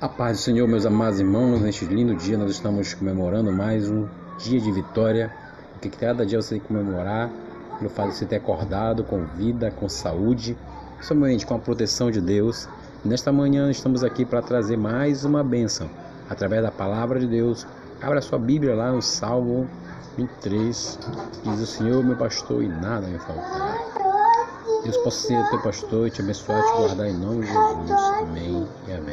A paz do Senhor, meus amados irmãos, neste lindo dia nós estamos comemorando mais um dia de vitória, que cada dia você tem que comemorar pelo fato de você ter acordado com vida, com saúde, somente com a proteção de Deus. Nesta manhã estamos aqui para trazer mais uma bênção através da palavra de Deus. Abra sua Bíblia lá no Salmo 23, diz o Senhor, meu pastor, e nada me faltará. Deus possa ser teu pastor e te abençoar e te guardar em nome de Jesus. Amém e amém.